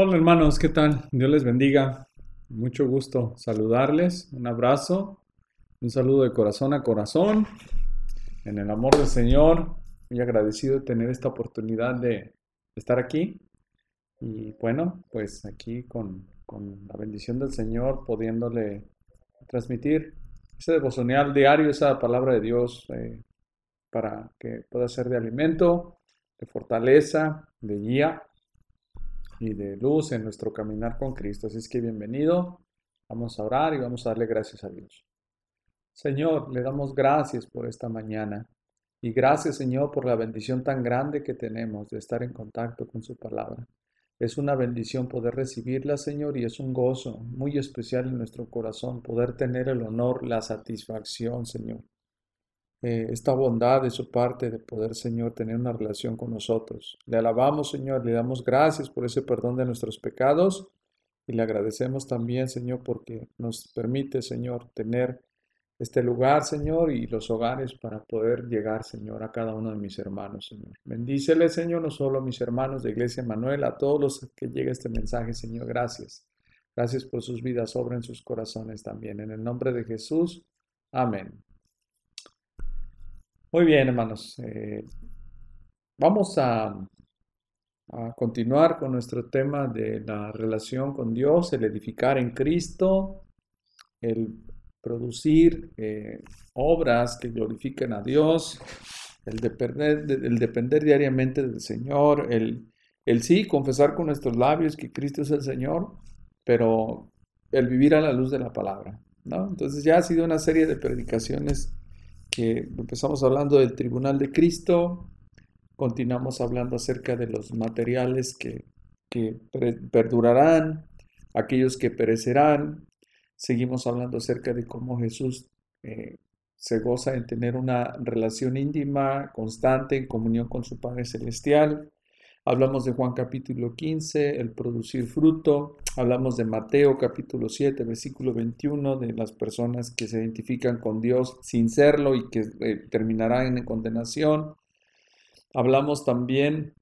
Hola hermanos, ¿qué tal? Dios les bendiga. Mucho gusto saludarles. Un abrazo, un saludo de corazón a corazón. En el amor del Señor, muy agradecido de tener esta oportunidad de estar aquí. Y bueno, pues aquí con, la bendición del Señor, pudiéndole transmitir ese devocional diario, esa palabra de Dios, eh, para que pueda ser de alimento, de fortaleza, de guía y de luz en nuestro caminar con Cristo. Así es que bienvenido. Vamos a orar y vamos a darle gracias a Dios. Señor, le damos gracias por esta mañana y gracias Señor por la bendición tan grande que tenemos de estar en contacto con su palabra. Es una bendición poder recibirla, Señor, y es un gozo muy especial en nuestro corazón poder tener el honor, la satisfacción, Señor, eh, esta bondad de su parte de poder, Señor, tener una relación con nosotros. Le alabamos, Señor, le damos gracias por ese perdón de nuestros pecados y le agradecemos también, Señor, porque nos permite, Señor, tener este lugar, Señor, y los hogares para poder llegar, Señor, a cada uno de mis hermanos, Señor. Bendícele, Señor, no solo a mis hermanos de Iglesia Manuel, a todos los que llegue este mensaje, Señor, gracias. Gracias por sus vidas, obra en sus corazones también. En el nombre de Jesús, amén. Muy bien, hermanos. Eh, vamos a, continuar con nuestro tema de la relación con Dios, el edificar en Cristo, el producir eh, obras que glorifiquen a Dios, el depender, diariamente del Señor, el, el sí confesar con nuestros labios que Cristo es el Señor, pero el vivir a la luz de la palabra. Entonces ya ha sido una serie de predicaciones empezamos hablando del tribunal de Cristo, continuamos hablando acerca de los materiales que, perdurarán, aquellos que perecerán, seguimos hablando acerca de cómo Jesús eh, se goza en tener una relación íntima, constante, en comunión con su Padre Celestial. Hablamos de Juan capítulo 15, el producir fruto. Hablamos de Mateo capítulo 7, versículo 21, de las personas que se identifican con Dios sin serlo y que eh, terminarán en condenación. Hablamos también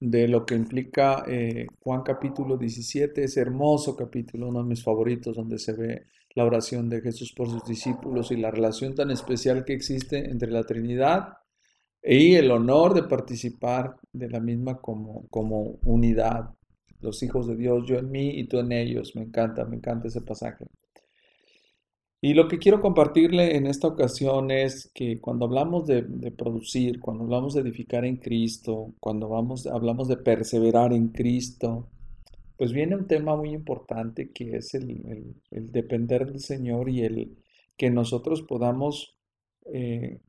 de lo que implica eh, Juan capítulo 17, ese hermoso capítulo, uno de mis favoritos, donde se ve la oración de Jesús por sus discípulos y la relación tan especial que existe entre la Trinidad y el honor de participar de la misma como, como unidad. Los hijos de Dios, yo en mí y tú en ellos. Me encanta, me encanta ese pasaje. Y lo que quiero compartirle en esta ocasión es que cuando hablamos de, producir, cuando hablamos de edificar en Cristo, cuando vamos, hablamos de perseverar en Cristo, pues viene un tema muy importante que es el, depender del Señor y el que nosotros podamos eh,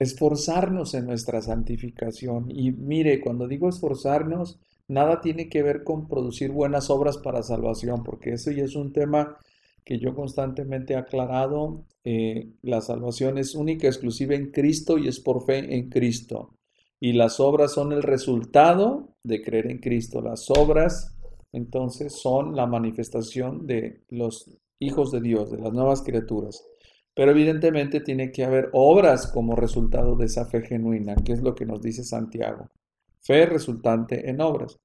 esforzarnos en nuestra santificación. Y mire, cuando digo esforzarnos, nada tiene que ver con producir buenas obras para salvación, porque eso ya es un tema que yo constantemente he aclarado. Eh, la salvación es única, exclusiva en Cristo y es por fe en Cristo. Y las obras son el resultado de creer en Cristo. Las obras entonces son la manifestación de los hijos de Dios, de las nuevas criaturas. Pero evidentemente tiene que haber obras como resultado de esa fe genuina, que es lo que nos dice Santiago. Fe resultante en obras.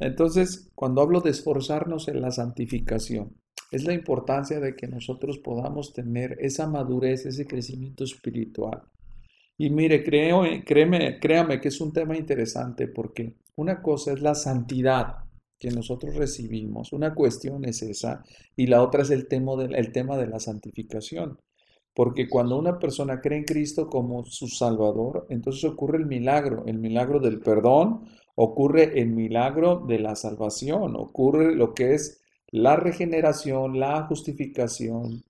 Entonces, cuando hablo de esforzarnos en la santificación, es la importancia de que nosotros podamos tener esa madurez, ese crecimiento espiritual. Y mire, creo, créeme, créame que es un tema interesante porque una cosa es la santidad que nosotros recibimos, una cuestión es esa, y la otra es el tema el tema de la santificación. Porque cuando una persona cree en Cristo como su Salvador, entonces ocurre el milagro, el milagro del perdón, ocurre el milagro de la salvación, ocurre lo que es la regeneración, la justificación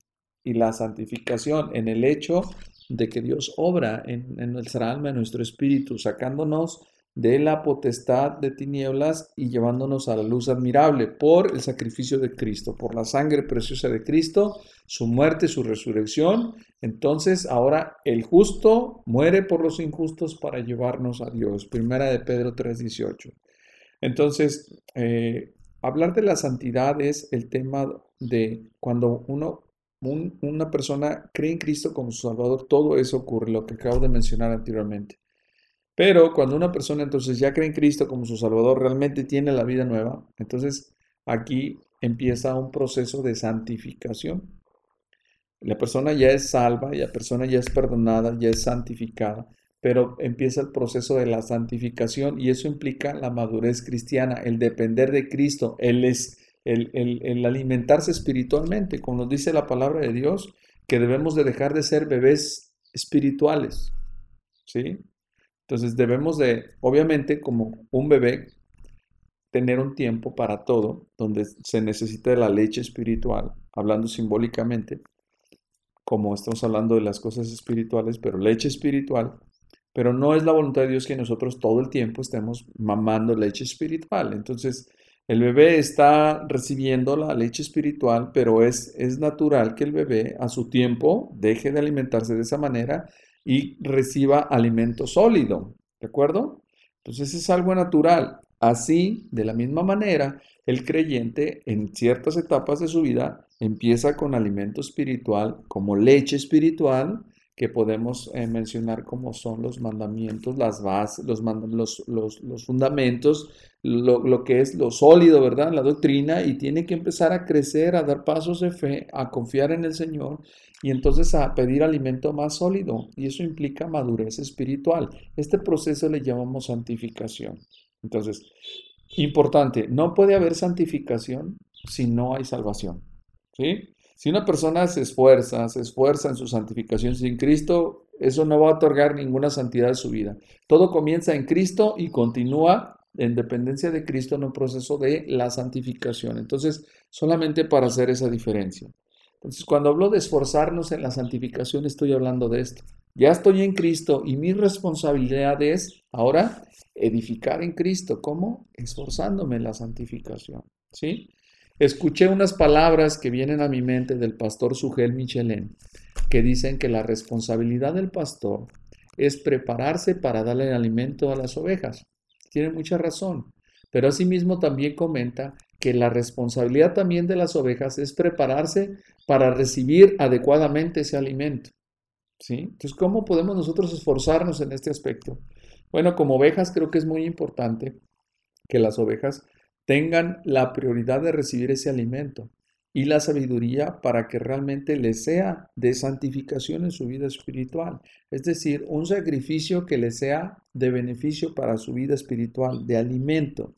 y la santificación en el hecho de que Dios obra en, en nuestra alma, en nuestro espíritu, sacándonos de la potestad de tinieblas y llevándonos a la luz admirable por el sacrificio de Cristo, por la sangre preciosa de Cristo, su muerte, su resurrección. Entonces ahora el justo muere por los injustos para llevarnos a Dios. Primera de Pedro 3:18. Entonces, eh, hablar de la santidad es el tema de cuando uno una persona cree en Cristo como su Salvador, todo eso ocurre, lo que acabo de mencionar anteriormente. Pero cuando una persona entonces ya cree en Cristo como su Salvador, realmente tiene la vida nueva, entonces aquí empieza un proceso de santificación. La persona ya es salva, la persona ya es perdonada, ya es santificada, pero empieza el proceso de la santificación y eso implica la madurez cristiana, el depender de Cristo, el, alimentarse espiritualmente, como nos dice la palabra de Dios, que debemos de dejar de ser bebés espirituales, ¿sí? Entonces debemos de, obviamente, como un bebé, tener un tiempo para todo, donde se necesita de la leche espiritual, hablando simbólicamente, como estamos hablando de las cosas espirituales, pero leche espiritual, pero no es la voluntad de Dios que nosotros todo el tiempo estemos mamando leche espiritual. Entonces, el bebé está recibiendo la leche espiritual, pero es, es natural que el bebé a su tiempo deje de alimentarse de esa manera y reciba alimento sólido, ¿de acuerdo? Entonces es algo natural. Así, de la misma manera, el creyente en ciertas etapas de su vida empieza con alimento espiritual, como leche espiritual, que podemos eh, mencionar como son los mandamientos, las bases, los, los, los, fundamentos, lo, lo, que es lo sólido, ¿verdad? La doctrina, y tiene que empezar a crecer, a dar pasos de fe, a confiar en el Señor y entonces a pedir alimento más sólido. Y eso implica madurez espiritual. Este proceso le llamamos santificación. Entonces, importante, no puede haber santificación si no hay salvación. ¿Sí? Si una persona se esfuerza, se esfuerza en su santificación sin Cristo, eso no va a otorgar ninguna santidad a su vida. Todo comienza en Cristo y continúa en dependencia de Cristo en un proceso de la santificación. Entonces, solamente para hacer esa diferencia. Entonces, cuando hablo de esforzarnos en la santificación, estoy hablando de esto. Ya estoy en Cristo y mi responsabilidad es ahora edificar en Cristo. ¿Cómo? Esforzándome en la santificación. ¿Sí? Escuché unas palabras que vienen a mi mente del pastor Sugel Michelin, que dicen que la responsabilidad del pastor es prepararse para darle alimento a las ovejas. Tiene mucha razón, pero asimismo también comenta que la responsabilidad también de las ovejas es prepararse para recibir adecuadamente ese alimento. ¿Sí? Entonces, ¿cómo podemos nosotros esforzarnos en este aspecto? Bueno, como ovejas creo que es muy importante que las ovejas tengan la prioridad de recibir ese alimento y la sabiduría para que realmente les sea de santificación en su vida espiritual. Es decir, un sacrificio que les sea de beneficio para su vida espiritual, de alimento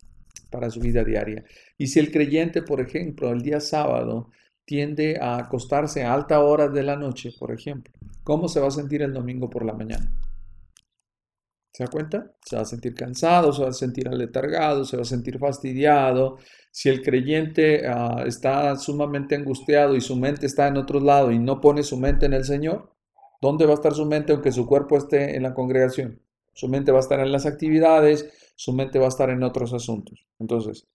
para su vida diaria. Y si el creyente, por ejemplo, el día sábado tiende a acostarse a alta hora de la noche, por ejemplo, ¿cómo se va a sentir el domingo por la mañana? ¿Se da cuenta? Se va a sentir cansado, se va a sentir aletargado, se va a sentir fastidiado. Si el creyente ah, está sumamente angustiado y su mente está en otro lado y no pone su mente en el Señor, ¿dónde va a estar su mente aunque su cuerpo esté en la congregación? Su mente va a estar en las actividades, su mente va a estar en otros asuntos. Entonces,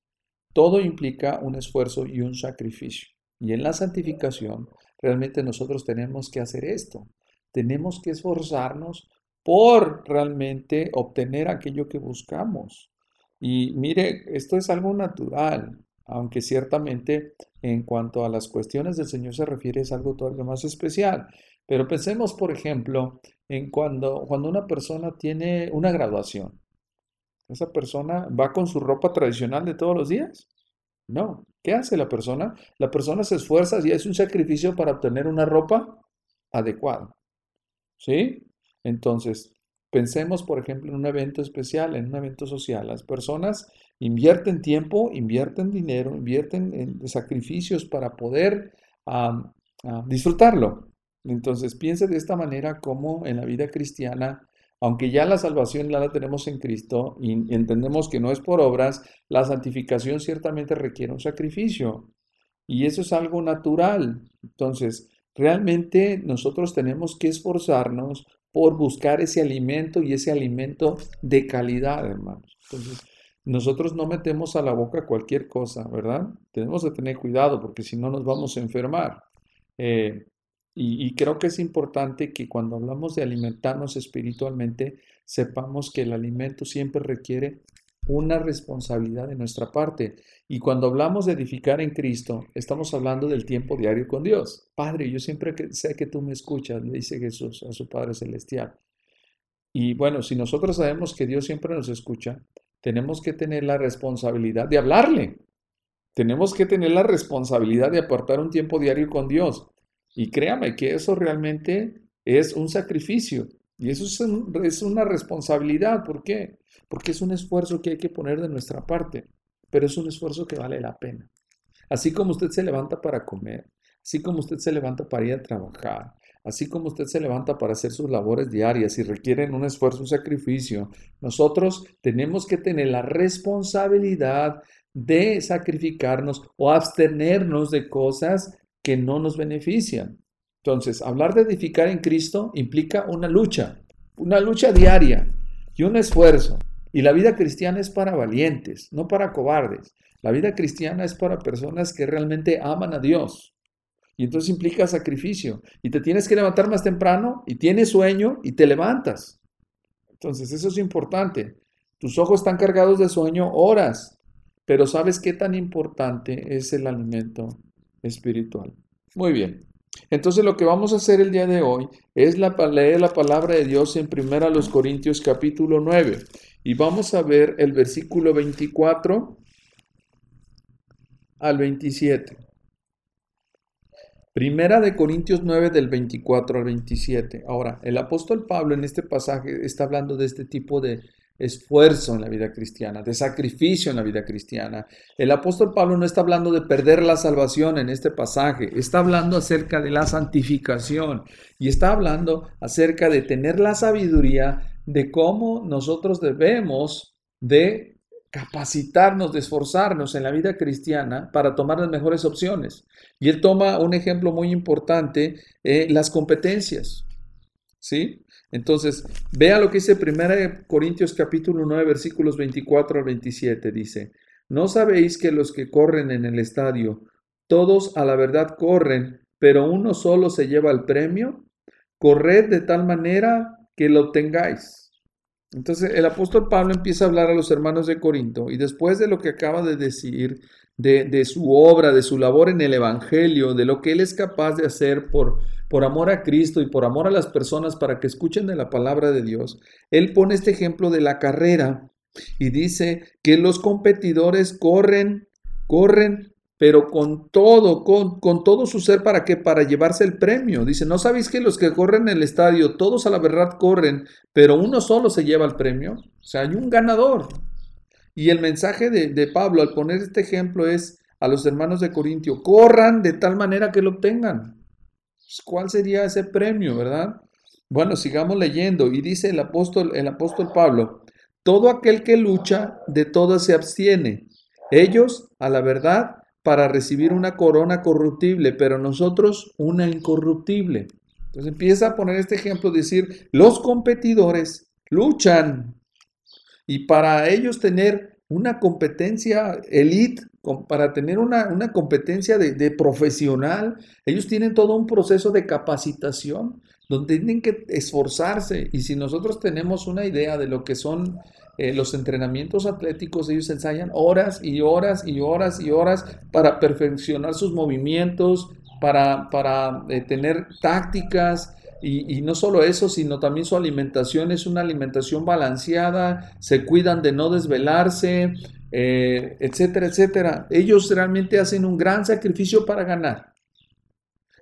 todo implica un esfuerzo y un sacrificio. Y en la santificación, realmente nosotros tenemos que hacer esto. Tenemos que esforzarnos por realmente obtener aquello que buscamos. Y mire, esto es algo natural, aunque ciertamente en cuanto a las cuestiones del Señor se refiere es algo todavía más especial. Pero pensemos, por ejemplo, en cuando, cuando una persona tiene una graduación. ¿Esa persona va con su ropa tradicional de todos los días? No. ¿Qué hace la persona? La persona se esfuerza y hace un sacrificio para obtener una ropa adecuada. ¿Sí? Entonces, pensemos, por ejemplo, en un evento especial, en un evento social. Las personas invierten tiempo, invierten dinero, invierten en sacrificios para poder disfrutarlo. Entonces, piense de esta manera como en la vida cristiana, aunque ya la salvación la tenemos en Cristo y entendemos que no es por obras, la santificación ciertamente requiere un sacrificio. Y eso es algo natural. Entonces, realmente nosotros tenemos que esforzarnos por buscar ese alimento y ese alimento de calidad, hermanos. Entonces, nosotros no metemos a la boca cualquier cosa, ¿verdad? Tenemos que tener cuidado porque si no nos vamos a enfermar. Eh, y, y, creo que es importante que cuando hablamos de alimentarnos espiritualmente, sepamos que el alimento siempre requiere una responsabilidad de nuestra parte. Y cuando hablamos de edificar en Cristo, estamos hablando del tiempo diario con Dios. Padre, yo siempre sé que tú me escuchas, le dice Jesús a su Padre Celestial. Y bueno, si nosotros sabemos que Dios siempre nos escucha, tenemos que tener la responsabilidad de hablarle. Tenemos que tener la responsabilidad de aportar un tiempo diario con Dios. Y créame que eso realmente es un sacrificio. Y eso es, una responsabilidad. ¿Por qué? Porque es un esfuerzo que hay que poner de nuestra parte. Pero es un esfuerzo que vale la pena. Así como usted se levanta para comer, así como usted se levanta para ir a trabajar, así como usted se levanta para hacer sus labores diarias y requieren un esfuerzo, un sacrificio, nosotros tenemos que tener la responsabilidad de sacrificarnos o abstenernos de cosas que no nos benefician. Entonces, hablar de edificar en Cristo implica una lucha, una lucha diaria y un esfuerzo. Y la vida cristiana es para valientes, no para cobardes. La vida cristiana es para personas que realmente aman a Dios. Y entonces implica sacrificio. Y te tienes que levantar más temprano y tienes sueño y te levantas. Entonces eso es importante. Tus ojos están cargados de sueño horas, pero ¿sabes qué tan importante es el alimento espiritual? Muy bien. Entonces lo que vamos a hacer el día de hoy es la, leer la palabra de Dios en 1 Corintios capítulo 9 y vamos a ver el versículo 24 al 27. Primera de Corintios 9 del 24 al 27. Ahora, el apóstol Pablo en este pasaje está hablando de este tipo de esfuerzo en la vida cristiana, de sacrificio en la vida cristiana. El apóstol Pablo no está hablando de perder la salvación en este pasaje, está hablando acerca de la santificación y está hablando acerca de tener la sabiduría de cómo nosotros debemos de capacitarnos, de esforzarnos en la vida cristiana para tomar las mejores opciones. Y él toma un ejemplo muy importante, eh, las competencias. ¿Sí? Entonces, vea lo que dice 1 Corintios capítulo 9, versículos 24 al 27. Dice, ¿no sabéis que los que corren en el estadio, todos a la verdad corren, pero uno solo se lleva el premio? Corred de tal manera que lo obtengáis. Entonces el apóstol Pablo empieza a hablar a los hermanos de Corinto y después de lo que acaba de decir, de, su obra, de su labor en el Evangelio, de lo que él es capaz de hacer por, por amor a Cristo y por amor a las personas para que escuchen de la palabra de Dios, él pone este ejemplo de la carrera y dice que los competidores corren, corren pero con todo, con, con, todo su ser, ¿para qué? Para llevarse el premio. Dice, ¿no sabéis que los que corren en el estadio, todos a la verdad corren, pero uno solo se lleva el premio? O sea, hay un ganador. Y el mensaje de, de Pablo al poner este ejemplo es a los hermanos de Corintio, corran de tal manera que lo obtengan. Pues, ¿Cuál sería ese premio, verdad? Bueno, sigamos leyendo. Y dice el apóstol, el apóstol Pablo, todo aquel que lucha, de todas se abstiene. Ellos, a la verdad, para recibir una corona corruptible, pero nosotros una incorruptible. Entonces empieza a poner este ejemplo, decir, los competidores luchan y para ellos tener una competencia elite, para tener una, una competencia de, profesional, ellos tienen todo un proceso de capacitación donde tienen que esforzarse y si nosotros tenemos una idea de lo que son eh, los entrenamientos atléticos, ellos ensayan horas y horas y horas y horas para perfeccionar sus movimientos, para, para eh, tener tácticas. Y, no solo eso, sino también su alimentación es una alimentación balanceada, se cuidan de no desvelarse, eh, etcétera, etcétera. Ellos realmente hacen un gran sacrificio para ganar.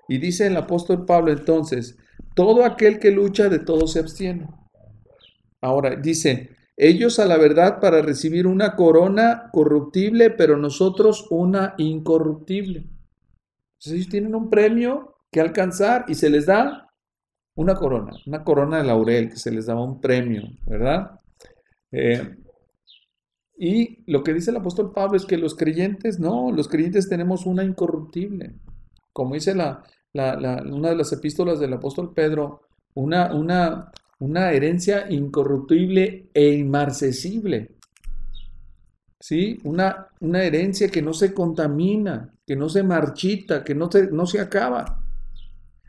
Y dice el apóstol Pablo entonces, todo aquel que lucha de todo se abstiene. Ahora dice, ellos a la verdad para recibir una corona corruptible, pero nosotros una incorruptible. Entonces ellos tienen un premio que alcanzar y se les da una corona, una corona de laurel, que se les daba un premio, ¿verdad? Eh, y lo que dice el apóstol Pablo es que los creyentes, no, los creyentes tenemos una incorruptible. Como dice la, una de las epístolas del apóstol Pedro, una, una, una herencia incorruptible e inmarcesible. ¿Sí? Una, una herencia que no se contamina, que no se marchita, que no, no se acaba.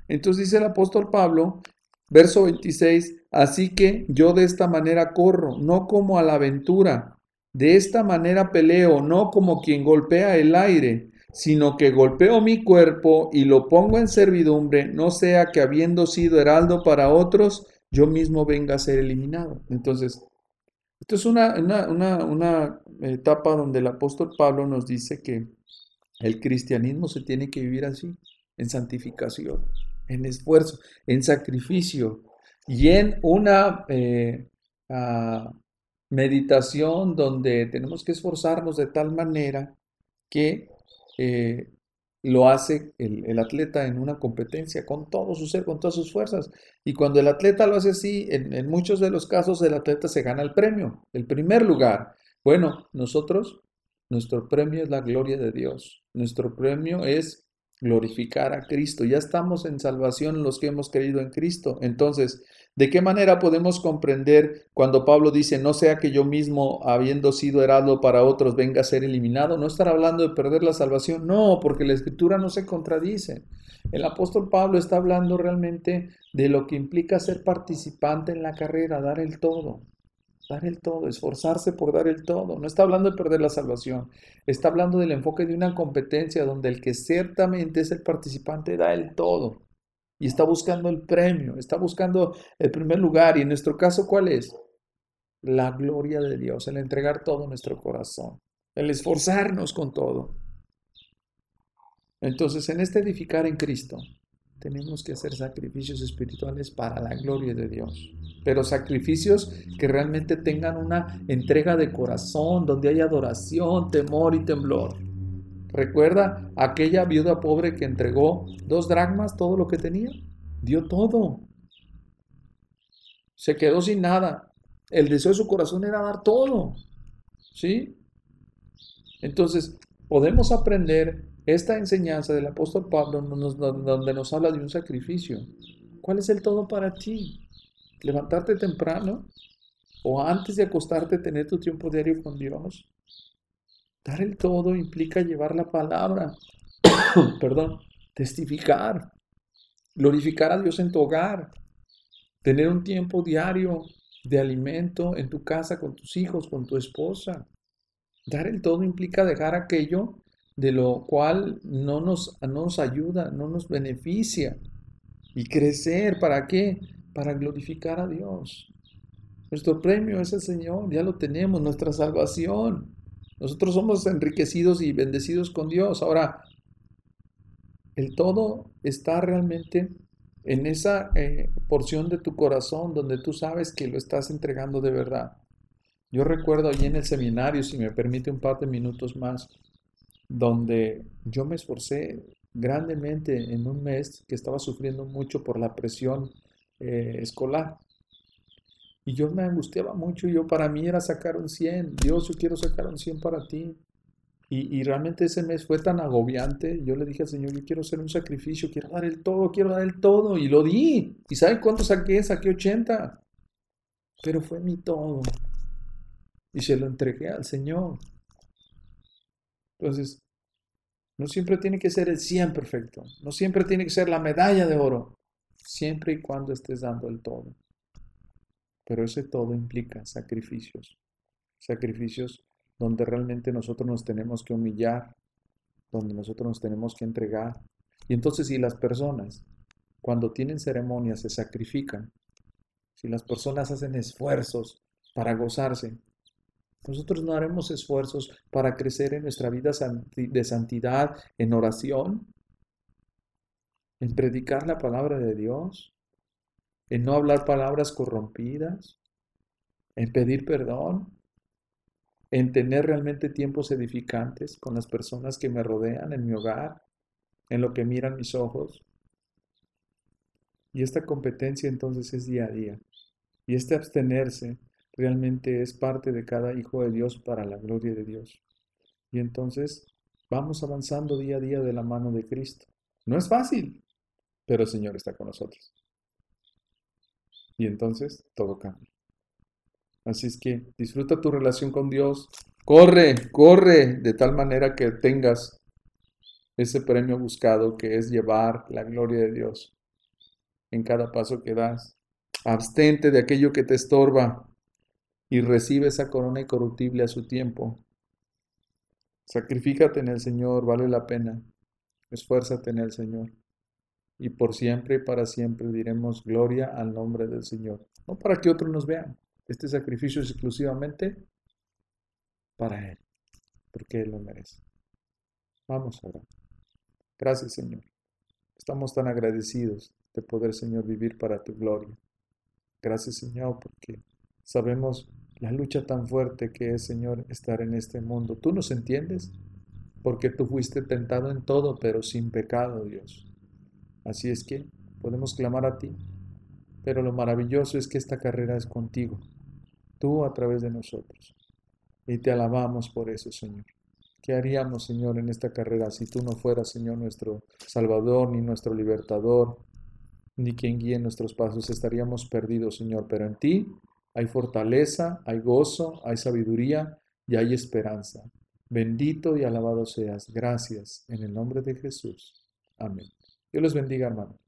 Entonces dice el apóstol Pablo, verso 26, así que yo de esta manera corro, no como a la aventura, de esta manera peleo, no como quien golpea el aire, sino que golpeo mi cuerpo y lo pongo en servidumbre, no sea que habiendo sido heraldo para otros, yo mismo venga a ser eliminado. Entonces, esto es una, una, una, etapa donde el apóstol Pablo nos dice que el cristianismo se tiene que vivir así, en santificación, en esfuerzo, en sacrificio y en una eh, ah, meditación donde tenemos que esforzarnos de tal manera que eh, lo hace el, atleta en una competencia con todo su ser, con todas sus fuerzas. Y cuando el atleta lo hace así, en, muchos de los casos el atleta se gana el premio, el primer lugar. Bueno, nosotros, nuestro premio es la gloria de Dios. Nuestro premio es glorificar a Cristo. Ya estamos en salvación los que hemos creído en Cristo. Entonces, ¿De qué manera podemos comprender cuando Pablo dice, no sea que yo mismo, habiendo sido heraldo para otros, venga a ser eliminado? No estar hablando de perder la salvación, no, porque la escritura no se contradice. El apóstol Pablo está hablando realmente de lo que implica ser participante en la carrera, dar el todo, dar el todo, esforzarse por dar el todo. No está hablando de perder la salvación, está hablando del enfoque de una competencia donde el que ciertamente es el participante da el todo y está buscando el premio, está buscando el primer lugar. Y en nuestro caso, ¿cuál es? La gloria de Dios, el entregar todo nuestro corazón, el esforzarnos con todo. Entonces, en este edificar en Cristo, tenemos que hacer sacrificios espirituales para la gloria de Dios, pero sacrificios que realmente tengan una entrega de corazón, donde haya adoración, temor y temblor. Recuerda aquella viuda pobre que entregó dos dracmas, todo lo que tenía. Dio todo. Se quedó sin nada. El deseo de su corazón era dar todo. ¿Sí? Entonces, podemos aprender esta enseñanza del apóstol Pablo donde nos habla de un sacrificio. ¿Cuál es el todo para ti? ¿Levantarte temprano? ¿O antes de acostarte tener tu tiempo diario con Dios? Dar el todo implica llevar la palabra, perdón, testificar, glorificar a Dios en tu hogar, tener un tiempo diario de alimento en tu casa con tus hijos, con tu esposa. Dar el todo implica dejar aquello de lo cual no nos, no nos ayuda, no nos beneficia. Y crecer, ¿para qué? Para glorificar a Dios. Nuestro premio es el Señor, ya lo tenemos, nuestra salvación. Nosotros somos enriquecidos y bendecidos con Dios. Ahora, el todo está realmente en esa eh, porción de tu corazón donde tú sabes que lo estás entregando de verdad. Yo recuerdo allí en el seminario, si me permite un par de minutos más, donde yo me esforcé grandemente en un mes que estaba sufriendo mucho por la presión eh, escolar. Y yo me angustiaba mucho, yo para mí era sacar un 100, Dios, yo quiero sacar un 100 para ti. Y, y, realmente ese mes fue tan agobiante, yo le dije al Señor, yo quiero hacer un sacrificio, quiero dar el todo, quiero dar el todo, y lo di. ¿Y saben cuánto saqué? Saqué 80. Pero fue mi todo. Y se lo entregué al Señor. Entonces, no siempre tiene que ser el 100 perfecto, no siempre tiene que ser la medalla de oro, siempre y cuando estés dando el todo. Pero ese todo implica sacrificios, sacrificios donde realmente nosotros nos tenemos que humillar, donde nosotros nos tenemos que entregar. Y entonces si las personas, cuando tienen ceremonias, se sacrifican, si las personas hacen esfuerzos para gozarse, nosotros no haremos esfuerzos para crecer en nuestra vida de santidad, en oración, en predicar la palabra de Dios, en no hablar palabras corrompidas, en pedir perdón, en tener realmente tiempos edificantes con las personas que me rodean en mi hogar, en lo que miran mis ojos. Y esta competencia entonces es día a día. Y este abstenerse realmente es parte de cada hijo de Dios para la gloria de Dios. Y entonces vamos avanzando día a día de la mano de Cristo. No es fácil, pero el Señor está con nosotros. Y entonces todo cambia. Así es que disfruta tu relación con Dios. Corre, corre de tal manera que tengas ese premio buscado que es llevar la gloria de Dios en cada paso que das. Abstente de aquello que te estorba y recibe esa corona incorruptible a su tiempo. Sacrifícate en el Señor, vale la pena. Esfuérzate en el Señor. y por siempre y para siempre diremos gloria al nombre del Señor. No para que otros nos vean. Este sacrificio es exclusivamente para Él, porque Él lo merece. Vamos ahora. Gracias, Señor. Estamos tan agradecidos de poder, Señor, vivir para tu gloria. Gracias, Señor, porque sabemos la lucha tan fuerte que es, Señor, estar en este mundo. Tú nos entiendes, porque tú fuiste tentado en todo, pero sin pecado, Dios. Así es que podemos clamar a ti, pero lo maravilloso es que esta carrera es contigo, tú a través de nosotros. Y te alabamos por eso, Señor. ¿Qué haríamos, Señor, en esta carrera si tú no fueras, Señor, nuestro Salvador, ni nuestro Libertador, ni quien guíe nuestros pasos? Estaríamos perdidos, Señor, pero en ti hay fortaleza, hay gozo, hay sabiduría y hay esperanza. Bendito y alabado seas. Gracias en el nombre de Jesús. Amén. Dios les bendiga, hermano.